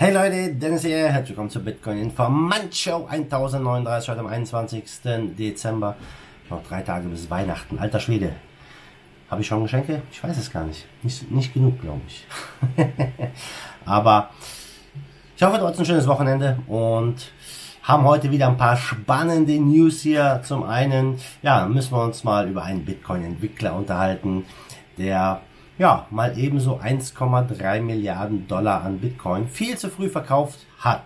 Hey Leute, Dennis hier, herzlich willkommen zur Bitcoin Informant Show 1039 heute am 21. Dezember. Noch drei Tage bis Weihnachten. Alter Schwede. Habe ich schon Geschenke? Ich weiß es gar nicht. Nicht, nicht genug, glaube ich. Aber ich hoffe trotzdem ein schönes Wochenende und haben heute wieder ein paar spannende News hier. Zum einen, ja, müssen wir uns mal über einen Bitcoin-Entwickler unterhalten, der ja, mal ebenso 1,3 Milliarden Dollar an Bitcoin viel zu früh verkauft hat.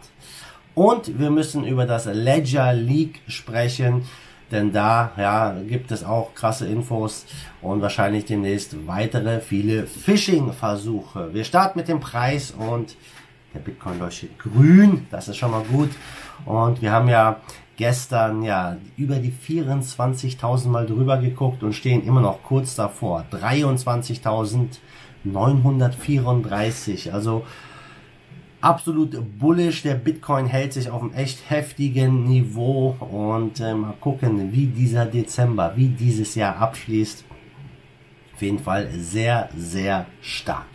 Und wir müssen über das Ledger Leak sprechen, denn da ja, gibt es auch krasse Infos und wahrscheinlich demnächst weitere viele Phishing-Versuche. Wir starten mit dem Preis und der Bitcoin leuchtet grün, das ist schon mal gut. Und wir haben ja gestern ja über die 24.000 mal drüber geguckt und stehen immer noch kurz davor. 23.934. Also absolut bullish. Der Bitcoin hält sich auf einem echt heftigen Niveau und äh, mal gucken, wie dieser Dezember, wie dieses Jahr abschließt. Auf jeden Fall sehr, sehr stark.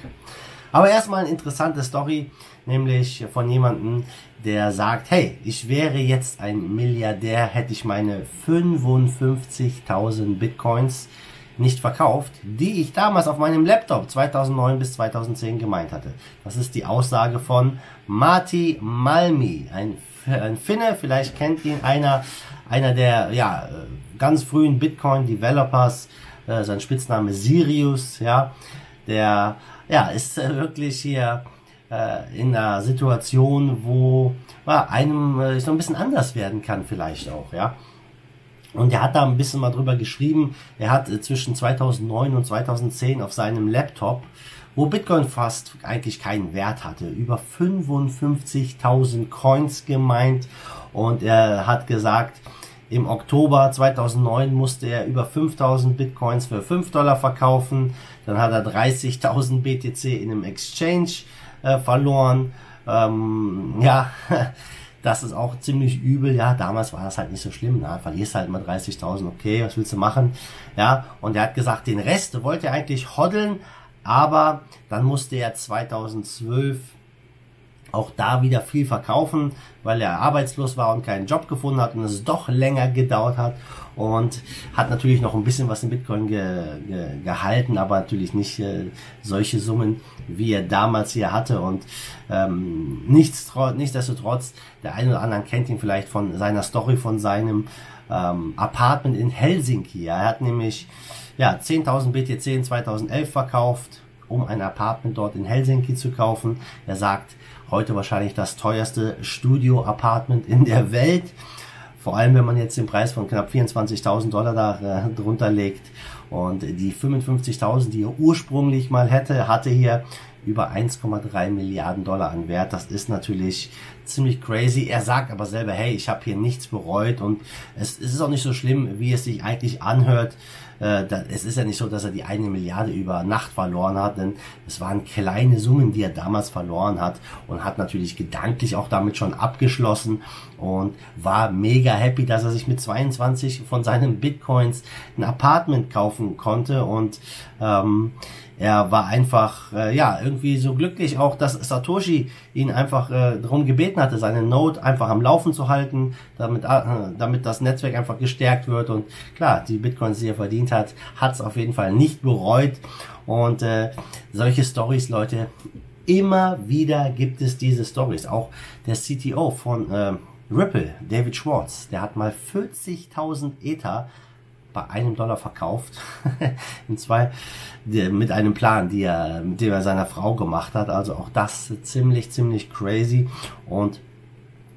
Aber erstmal eine interessante Story, nämlich von jemandem, der sagt, hey, ich wäre jetzt ein Milliardär, hätte ich meine 55.000 Bitcoins nicht verkauft, die ich damals auf meinem Laptop 2009 bis 2010 gemeint hatte. Das ist die Aussage von Marty Malmi, ein, ein Finne, vielleicht kennt ihn einer, einer der ja, ganz frühen Bitcoin-Developers, äh, sein Spitzname Sirius, ja, der ja, ist äh, wirklich hier äh, in einer Situation, wo ja, einem äh, so ein bisschen anders werden kann vielleicht auch, ja. Und er hat da ein bisschen mal drüber geschrieben. Er hat äh, zwischen 2009 und 2010 auf seinem Laptop, wo Bitcoin fast eigentlich keinen Wert hatte, über 55.000 Coins gemeint. Und er hat gesagt, im Oktober 2009 musste er über 5000 Bitcoins für 5 Dollar verkaufen. Dann hat er 30.000 BTC in einem Exchange äh, verloren. Ähm, ja, das ist auch ziemlich übel. Ja, damals war das halt nicht so schlimm. Na, verlierst halt mal 30.000. Okay, was willst du machen? Ja, und er hat gesagt, den Rest wollte er eigentlich hoddeln, aber dann musste er 2012 auch da wieder viel verkaufen, weil er arbeitslos war und keinen Job gefunden hat und es doch länger gedauert hat und hat natürlich noch ein bisschen was in Bitcoin ge, ge, gehalten, aber natürlich nicht äh, solche Summen, wie er damals hier hatte und ähm, nichts, nichtsdestotrotz, der eine oder andere kennt ihn vielleicht von seiner Story von seinem ähm, Apartment in Helsinki. Er hat nämlich ja 10.000 BTC in 2011 verkauft, um ein Apartment dort in Helsinki zu kaufen. Er sagt, heute wahrscheinlich das teuerste Studio-Apartment in der Welt. Vor allem, wenn man jetzt den Preis von knapp 24.000 Dollar da äh, drunter legt. Und die 55.000, die er ursprünglich mal hätte, hatte hier über 1,3 Milliarden Dollar an Wert. Das ist natürlich ziemlich crazy. Er sagt aber selber, hey, ich habe hier nichts bereut und es, es ist auch nicht so schlimm, wie es sich eigentlich anhört. Äh, es ist ja nicht so, dass er die eine Milliarde über Nacht verloren hat, denn es waren kleine Summen, die er damals verloren hat und hat natürlich gedanklich auch damit schon abgeschlossen und war mega happy, dass er sich mit 22 von seinen Bitcoins ein Apartment kaufen konnte und ähm, er war einfach, äh, ja, irgendwie so glücklich auch, dass Satoshi ihn einfach äh, darum gebeten hatte, seine Node einfach am Laufen zu halten, damit, äh, damit das Netzwerk einfach gestärkt wird. Und klar, die Bitcoins, die er verdient hat, hat es auf jeden Fall nicht bereut. Und äh, solche Stories, Leute, immer wieder gibt es diese Stories. Auch der CTO von äh, Ripple, David Schwartz, der hat mal 40.000 Ether bei einem Dollar verkauft. in zwei, mit einem Plan, die er, mit dem er seiner Frau gemacht hat. Also auch das ziemlich, ziemlich crazy. Und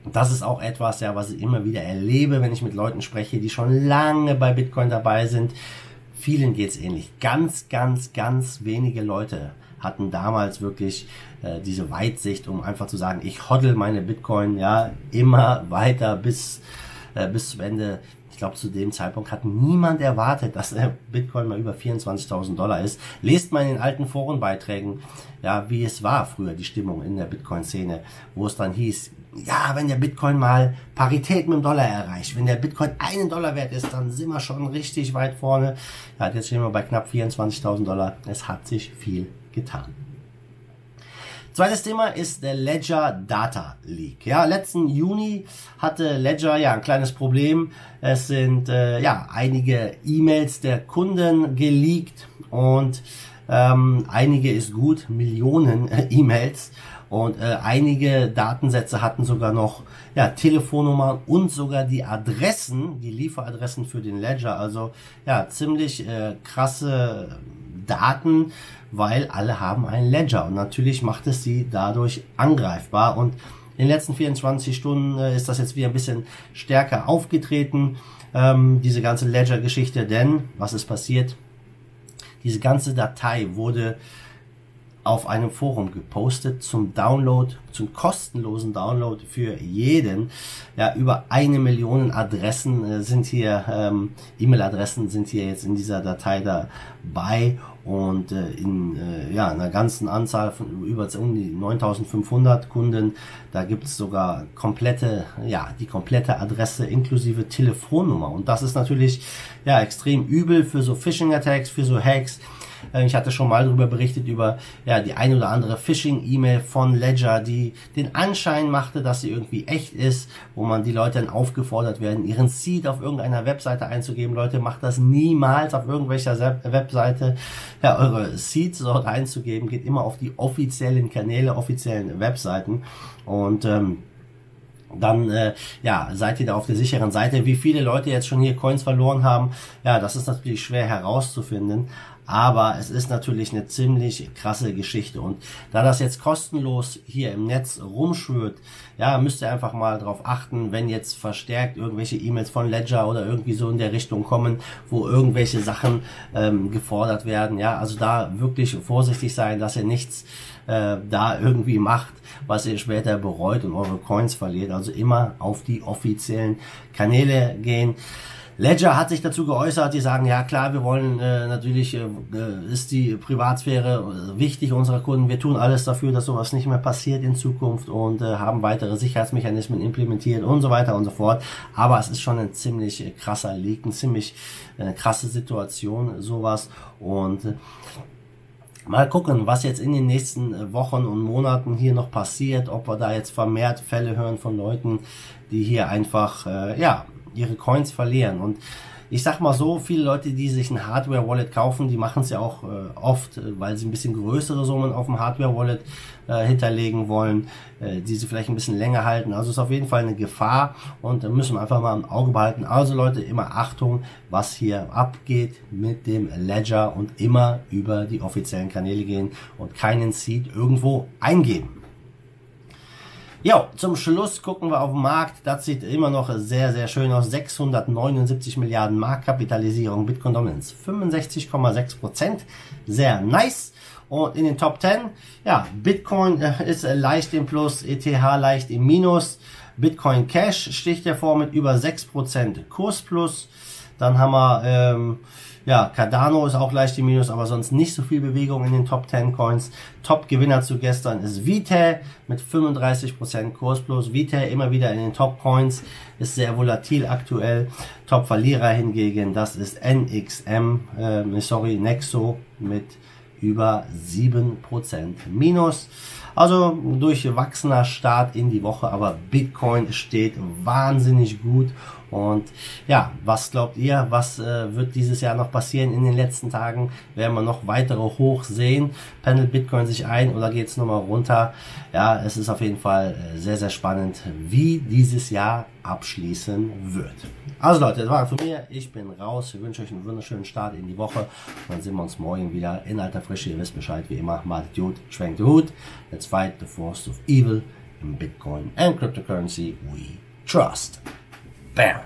das ist auch etwas, ja, was ich immer wieder erlebe, wenn ich mit Leuten spreche, die schon lange bei Bitcoin dabei sind. Vielen geht's ähnlich. Ganz, ganz, ganz wenige Leute hatten damals wirklich äh, diese Weitsicht, um einfach zu sagen, ich hoddle meine Bitcoin ja immer weiter bis äh, bis zum Ende glaube, zu dem Zeitpunkt hat niemand erwartet, dass der Bitcoin mal über 24.000 Dollar ist. Lest mal in den alten Forenbeiträgen, ja, wie es war früher, die Stimmung in der Bitcoin-Szene, wo es dann hieß, ja, wenn der Bitcoin mal Parität mit dem Dollar erreicht, wenn der Bitcoin einen Dollar wert ist, dann sind wir schon richtig weit vorne. Ja, jetzt stehen wir bei knapp 24.000 Dollar. Es hat sich viel getan. Zweites Thema ist der Ledger Data Leak. Ja, letzten Juni hatte Ledger ja ein kleines Problem. Es sind äh, ja einige E-Mails der Kunden geleakt und ähm, einige ist gut, Millionen äh, E-Mails und äh, einige Datensätze hatten sogar noch ja, Telefonnummern und sogar die Adressen, die Lieferadressen für den Ledger. Also ja, ziemlich äh, krasse Daten, weil alle haben einen Ledger und natürlich macht es sie dadurch angreifbar und in den letzten 24 Stunden äh, ist das jetzt wieder ein bisschen stärker aufgetreten, ähm, diese ganze Ledger-Geschichte, denn was ist passiert? Diese ganze Datei wurde auf einem Forum gepostet zum Download, zum kostenlosen Download für jeden. Ja, über eine Million Adressen äh, sind hier, ähm, E-Mail-Adressen sind hier jetzt in dieser Datei dabei und äh, in äh, ja, einer ganzen Anzahl von über um die 9500 Kunden, da gibt es sogar komplette, ja, die komplette Adresse inklusive Telefonnummer. Und das ist natürlich ja extrem übel für so Phishing-Attacks, für so Hacks äh, ich hatte schon mal darüber berichtet, über ja, die ein oder andere Phishing-E-Mail von Ledger, die den Anschein machte, dass sie irgendwie echt ist, wo man die Leute dann aufgefordert werden, ihren Seed auf irgendeiner Webseite einzugeben. Leute, macht das niemals auf irgendwelcher Webseite, ja, eure Seeds dort einzugeben. Geht immer auf die offiziellen Kanäle, offiziellen Webseiten und ähm, dann äh, ja, seid ihr da auf der sicheren Seite. Wie viele Leute jetzt schon hier Coins verloren haben, ja, das ist natürlich schwer herauszufinden. Aber es ist natürlich eine ziemlich krasse Geschichte. Und da das jetzt kostenlos hier im Netz rumschwört, ja, müsst ihr einfach mal darauf achten, wenn jetzt verstärkt irgendwelche E-Mails von Ledger oder irgendwie so in der Richtung kommen, wo irgendwelche Sachen ähm, gefordert werden. Ja, also da wirklich vorsichtig sein, dass ihr nichts äh, da irgendwie macht, was ihr später bereut und eure Coins verliert. Also immer auf die offiziellen Kanäle gehen. Ledger hat sich dazu geäußert, die sagen, ja klar, wir wollen äh, natürlich, äh, ist die Privatsphäre wichtig unserer Kunden, wir tun alles dafür, dass sowas nicht mehr passiert in Zukunft und äh, haben weitere Sicherheitsmechanismen implementiert und so weiter und so fort. Aber es ist schon ein ziemlich äh, krasser Leak, eine ziemlich äh, krasse Situation, sowas. Und äh, Mal gucken, was jetzt in den nächsten äh, Wochen und Monaten hier noch passiert, ob wir da jetzt vermehrt Fälle hören von Leuten, die hier einfach, äh, ja, ihre Coins verlieren. Und ich sag mal so, viele Leute, die sich ein Hardware-Wallet kaufen, die machen es ja auch äh, oft, äh, weil sie ein bisschen größere Summen auf dem Hardware-Wallet äh, hinterlegen wollen, äh, die sie vielleicht ein bisschen länger halten. Also ist auf jeden Fall eine Gefahr und da müssen wir einfach mal im Auge behalten. Also Leute, immer Achtung, was hier abgeht mit dem Ledger und immer über die offiziellen Kanäle gehen und keinen Seed irgendwo eingeben. Ja, zum Schluss gucken wir auf den Markt. Das sieht immer noch sehr, sehr schön aus. 679 Milliarden Marktkapitalisierung. Bitcoin Dominance 65,6 Prozent. Sehr nice. Und in den Top 10, ja, Bitcoin äh, ist leicht im Plus, ETH leicht im Minus. Bitcoin Cash sticht hervor mit über 6% Kursplus. Dann haben wir ähm, ja, Cardano ist auch leicht im Minus, aber sonst nicht so viel Bewegung in den Top 10 Coins. Top-Gewinner zu gestern ist Vitae mit 35% Kursplus. Vitae immer wieder in den Top Coins, ist sehr volatil aktuell. Top-Verlierer hingegen, das ist NXM, äh, sorry, Nexo mit über 7% Minus. Also durchwachsener Start in die Woche, aber Bitcoin steht wahnsinnig gut. Und ja, was glaubt ihr, was äh, wird dieses Jahr noch passieren in den letzten Tagen? Werden wir noch weitere hoch sehen? Pendelt Bitcoin sich ein oder geht es nochmal runter? Ja, es ist auf jeden Fall äh, sehr, sehr spannend, wie dieses Jahr abschließen wird. Also Leute, das war von mir. Ich bin raus. Ich wünsche euch einen wunderschönen Start in die Woche. dann sehen wir uns morgen wieder in alter Frische. Ihr wisst Bescheid, wie immer. Macht gut, schwenkt den Hut. Let's fight the force of evil in Bitcoin and cryptocurrency we trust. Bam.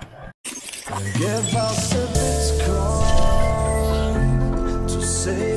Give us a